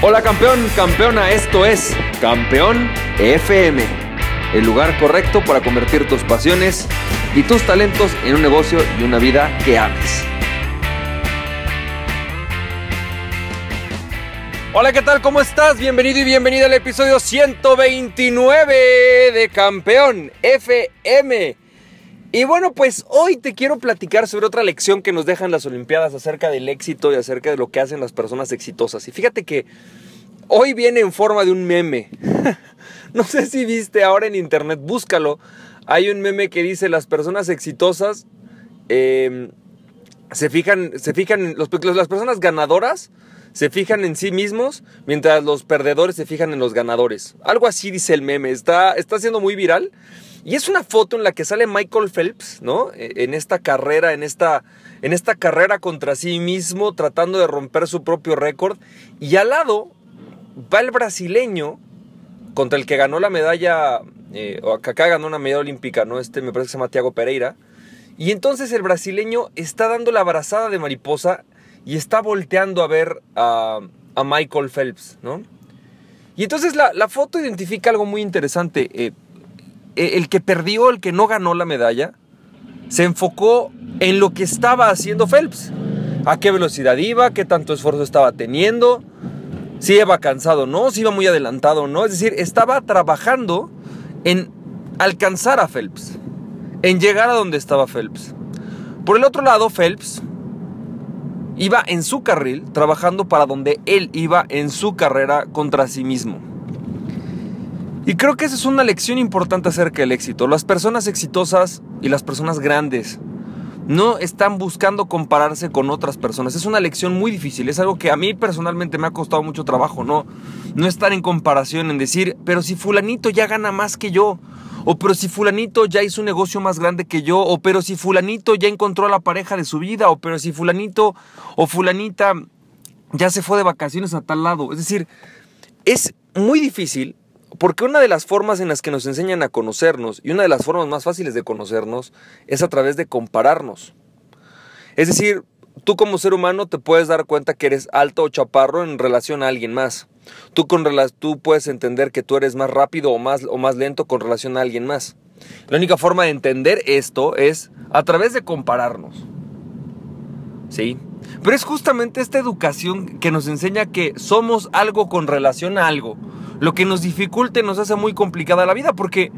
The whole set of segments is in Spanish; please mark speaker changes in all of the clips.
Speaker 1: Hola campeón, campeona, esto es Campeón FM, el lugar correcto para convertir tus pasiones y tus talentos en un negocio y una vida que ames. Hola, ¿qué tal? ¿Cómo estás? Bienvenido y bienvenida al episodio 129 de Campeón FM. Y bueno, pues hoy te quiero platicar sobre otra lección que nos dejan las Olimpiadas acerca del éxito y acerca de lo que hacen las personas exitosas. Y fíjate que hoy viene en forma de un meme. no sé si viste ahora en internet, búscalo. Hay un meme que dice las personas exitosas em, se fijan, se fijan, las personas ganadoras se fijan en sí mismos, mientras los perdedores se fijan en los ganadores. Algo así dice el meme, está, está siendo muy viral. Y es una foto en la que sale Michael Phelps, ¿no? E, en esta carrera, en esta, en esta carrera contra sí mismo, tratando de romper su propio récord. Y al lado va el brasileño contra el que ganó la medalla, eh, o acá ganó una medalla olímpica, ¿no? Este me parece que se llama Thiago Pereira. Y entonces el brasileño está dando la abrazada de mariposa y está volteando a ver a, Michael Phelps, ¿no? Y entonces la, foto identifica algo muy interesante. Eh, el que perdió, el que no ganó la medalla, se enfocó en lo que estaba haciendo Phelps. A qué velocidad iba, qué tanto esfuerzo estaba teniendo, si iba cansado o no, si iba muy adelantado o no. Es decir, estaba trabajando en alcanzar a Phelps, en llegar a donde estaba Phelps. Por el otro lado, Phelps iba en su carril trabajando para donde él iba en su carrera contra sí mismo. Y creo que esa es una lección importante acerca del éxito. Las personas exitosas y las personas grandes no están buscando compararse con otras personas. Es una lección muy difícil. Es algo que a mí personalmente me ha costado mucho trabajo. No, no estar en comparación, en decir, pero si fulanito ya gana más que yo. O pero si fulanito ya hizo un negocio más grande que yo. O pero si fulanito ya encontró a la pareja de su vida. O pero si fulanito o fulanita ya se fue de vacaciones a tal lado. Es decir, es muy difícil porque una de las formas en las que nos enseñan a conocernos y una de las formas más fáciles de conocernos es a través de compararnos. Es decir, tú como ser humano te puedes dar cuenta que eres alto o chaparro en relación a alguien más. Tú, con, tú puedes entender que tú eres más rápido o más, o más lento con relación a alguien más. La única forma de entender esto es a través de compararnos. ¿Sí? Pero es justamente esta educación que nos enseña que somos algo con relación a algo lo que nos dificulte nos hace muy complicada la vida porque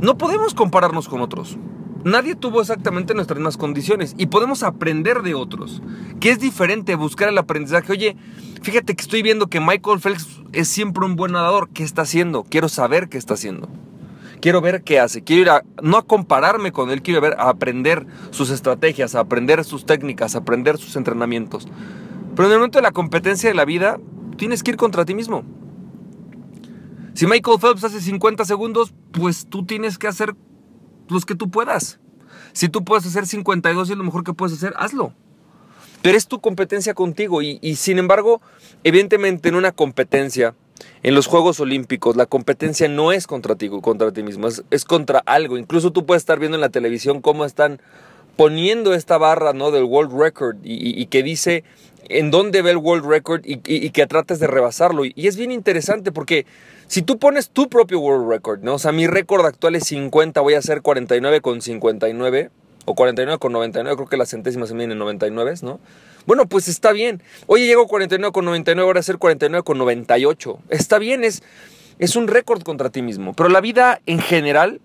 Speaker 1: no podemos compararnos con otros. Nadie tuvo exactamente nuestras mismas condiciones y podemos aprender de otros, que es diferente buscar el aprendizaje. Oye, fíjate que estoy viendo que Michael Phelps es siempre un buen nadador. ¿Qué está haciendo? Quiero saber qué está haciendo. Quiero ver qué hace. Quiero ir a, no compararme con él, quiero ver, a aprender sus estrategias, a aprender sus técnicas, a aprender sus entrenamientos. Pero en el momento de la competencia de la vida, tienes que ir contra ti mismo. Si Michael Phelps hace 50 segundos, pues tú tienes que hacer los que tú puedas. Si tú puedes hacer 52 y es lo mejor que puedes hacer, hazlo. Pero es tu competencia contigo y, sin embargo, evidentemente en una competencia, en los Juegos Olímpicos, la competencia no es contra ti, contra ti mismo, es, contra algo. Incluso tú puedes estar viendo en la televisión cómo están poniendo esta barra ¿no? del World Record y, que dice en dónde ve el World Record y, que trates de rebasarlo. Y, es bien interesante porque si tú pones tu propio World Record, ¿no? O sea, mi récord actual es 50, voy a hacer 49 con 59 o 49 con 99, creo que las centésimas se miden en 99, ¿no? Bueno, pues está bien. Oye, llego 49 con 99, ahora a hacer 49 con 98. Está bien, es, es un récord contra ti mismo. Pero la vida en general,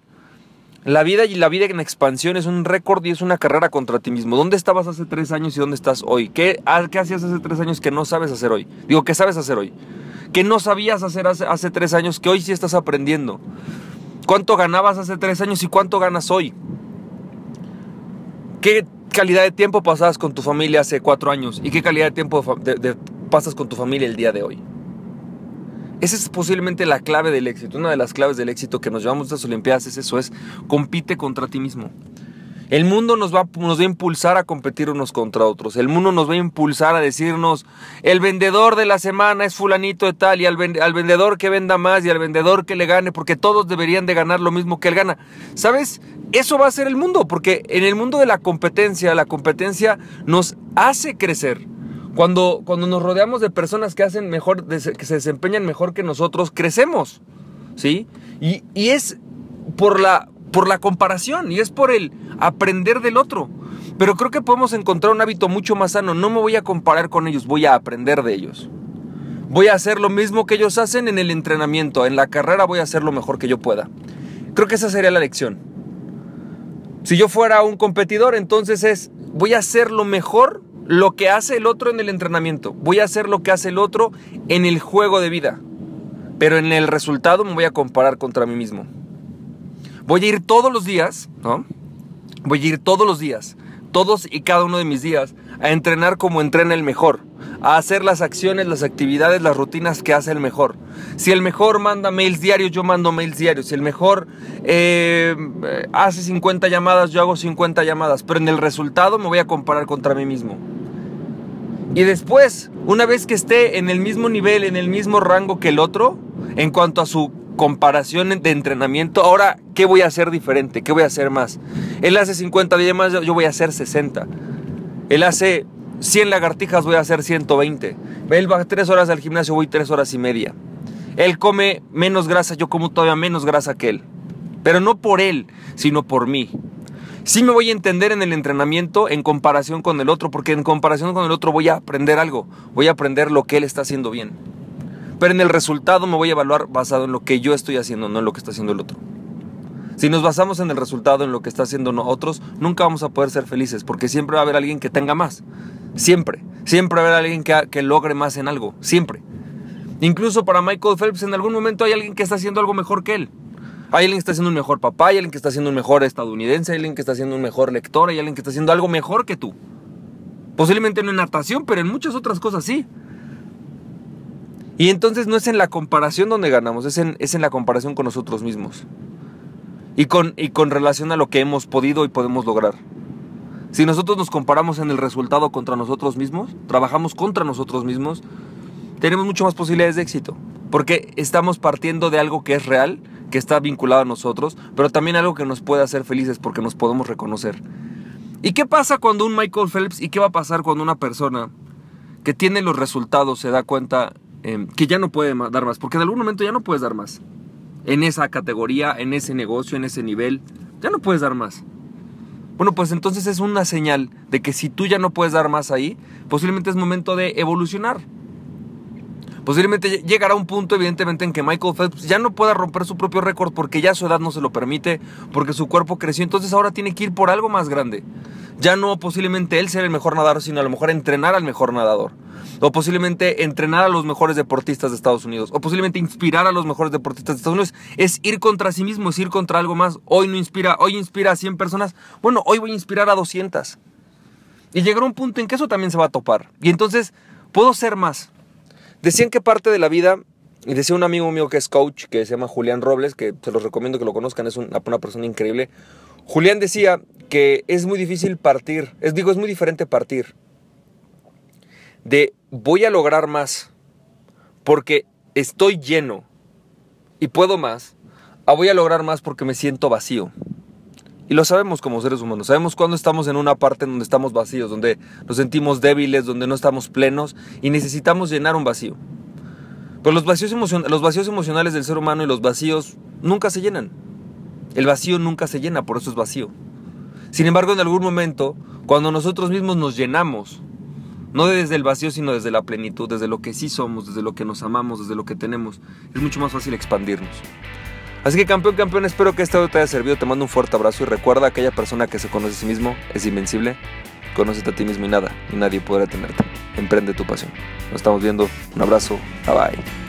Speaker 1: la vida y la vida en expansión es un récord y es una carrera contra ti mismo. ¿Dónde estabas hace tres años y dónde estás hoy? ¿Qué, ah, ¿Qué hacías hace tres años que no sabes hacer hoy? Digo, ¿qué sabes hacer hoy? que no sabías hacer hace, tres años, que hoy sí estás aprendiendo. ¿Cuánto ganabas hace tres años y cuánto ganas hoy? ¿Qué calidad de tiempo pasabas con tu familia hace cuatro años? ¿Y qué calidad de tiempo pasas con tu familia el día de hoy? Esa es posiblemente la clave del éxito. Una de las claves del éxito que nos llevamos a estas Olimpiadas es eso, es compite contra ti mismo. El mundo nos va, nos va a impulsar a competir unos contra otros. El mundo nos va a impulsar a decirnos, el vendedor de la semana es fulanito de tal, y al, al vendedor que venda más y al vendedor que le gane, porque todos deberían de ganar lo mismo que él gana. ¿Sabes? Eso va a ser el mundo, porque en el mundo de la competencia, la competencia nos hace crecer Cuando, cuando nos rodeamos de personas que hacen mejor, que se desempeñan mejor que nosotros, crecemos. ¿Sí? Y, y es por la, por la comparación y es por el aprender del otro. Pero creo que podemos encontrar un hábito mucho más sano. No me voy a comparar con ellos, voy a aprender de ellos. Voy a hacer lo mismo que ellos hacen en el entrenamiento. En la carrera voy a hacer lo mejor que yo pueda. Creo que esa sería la lección. Si yo fuera un competidor, entonces es, voy a hacer lo mejor lo que hace el otro en el entrenamiento. Voy a hacer lo que hace el otro en el juego de vida. Pero en el resultado me voy a comparar contra mí mismo. Voy a ir todos los días, ¿no? Voy a ir todos los días, todos y cada uno de mis días, a entrenar como entrena el mejor, a hacer las acciones, las actividades, las rutinas que hace el mejor. Si el mejor manda mails diarios, yo mando mails diarios. Si el mejor eh, hace 50 llamadas, yo hago 50 llamadas. Pero en el resultado me voy a comparar contra mí mismo. Y después, una vez que esté en el mismo nivel, en el mismo rango que el otro, en cuanto a su comparación de entrenamiento, ahora, ¿qué voy a hacer diferente? ¿Qué voy a hacer más? Él hace 50 llamadas, yo voy a hacer 60. Él hace 100 lagartijas, voy a hacer 120. Él va 3 horas al gimnasio, voy 3 horas y media. Él come menos grasa, yo como todavía menos grasa que él. Pero no por él, sino por mí. Sí me voy a entender en el entrenamiento en comparación con el otro, porque en comparación con el otro voy a aprender algo, voy a aprender lo que él está haciendo bien. Pero en el resultado me voy a evaluar basado en lo que yo estoy haciendo, no en lo que está haciendo el otro. Si nos basamos en el resultado, en lo que está haciendo otros, nunca vamos a poder ser felices, porque siempre va a haber alguien que tenga más. Siempre. Siempre va a haber alguien que logre más en algo. Siempre. Incluso para Michael Phelps, en algún momento hay alguien que está haciendo algo mejor que él. Hay alguien que está siendo un mejor papá, hay alguien que está siendo un mejor estadounidense, hay alguien que está siendo un mejor lector, hay alguien que está haciendo algo mejor que tú. Posiblemente no en natación, pero en muchas otras cosas sí. Y entonces no es en la comparación donde ganamos, es en, es en la comparación con nosotros mismos. Y con, y con relación a lo que hemos podido y podemos lograr. Si nosotros nos comparamos en el resultado contra nosotros mismos, trabajamos contra nosotros mismos, tenemos mucho más posibilidades de éxito. Porque estamos partiendo de algo que es real, que está vinculado a nosotros, pero también algo que nos puede hacer felices porque nos podemos reconocer. ¿Y qué pasa cuando un Michael Phelps y qué va a pasar cuando una persona que tiene los resultados se da cuenta em, que ya no puede dar más? Porque en algún momento ya no puedes dar más. En esa categoría, en ese negocio, en ese nivel, ya no puedes dar más. Bueno, pues entonces es una señal de que si tú ya no puedes dar más ahí, posiblemente es momento de evolucionar. Posiblemente llegará un punto, evidentemente, en que Michael Phelps ya no pueda romper su propio récord porque ya su edad no se lo permite, porque su cuerpo creció. Entonces ahora tiene que ir por algo más grande. Ya no posiblemente él ser el mejor nadador, sino a lo mejor entrenar al mejor nadador. O posiblemente entrenar a los mejores deportistas de Estados Unidos. O posiblemente inspirar a los mejores deportistas de Estados Unidos. Es ir contra sí mismo, es ir contra algo más. Hoy no inspira, hoy inspira a 100 personas. Bueno, hoy voy a inspirar a 200. Y llegará un punto en que eso también se va a topar. Y entonces puedo ser más. Decían que parte de la vida, y decía un amigo mío que es coach, que se llama Julián Robles, que se los recomiendo que lo conozcan, es una, persona increíble. Julián decía que es muy difícil partir, es, digo, es muy diferente partir de voy a lograr más porque estoy lleno y puedo más, a voy a lograr más porque me siento vacío. Y lo sabemos como seres humanos. Sabemos cuando estamos en una parte en donde estamos vacíos, donde nos sentimos débiles, donde no estamos plenos y necesitamos llenar un vacío. Pero los vacíos, los vacíos emocionales del ser humano y los vacíos nunca se llenan. El vacío nunca se llena, por eso es vacío. Sin embargo, en algún momento, cuando nosotros mismos nos llenamos, no desde el vacío, sino desde la plenitud, desde lo que sí somos, desde lo que nos amamos, desde lo que tenemos, es mucho más fácil expandirnos. Así que campeón, campeón, espero que este audio te haya servido. Te mando un fuerte abrazo y recuerda, aquella persona que se conoce a sí mismo es invencible. Conócete a ti mismo y nada, y nadie podrá tenerte. Emprende tu pasión. Nos estamos viendo. Un abrazo. Bye bye.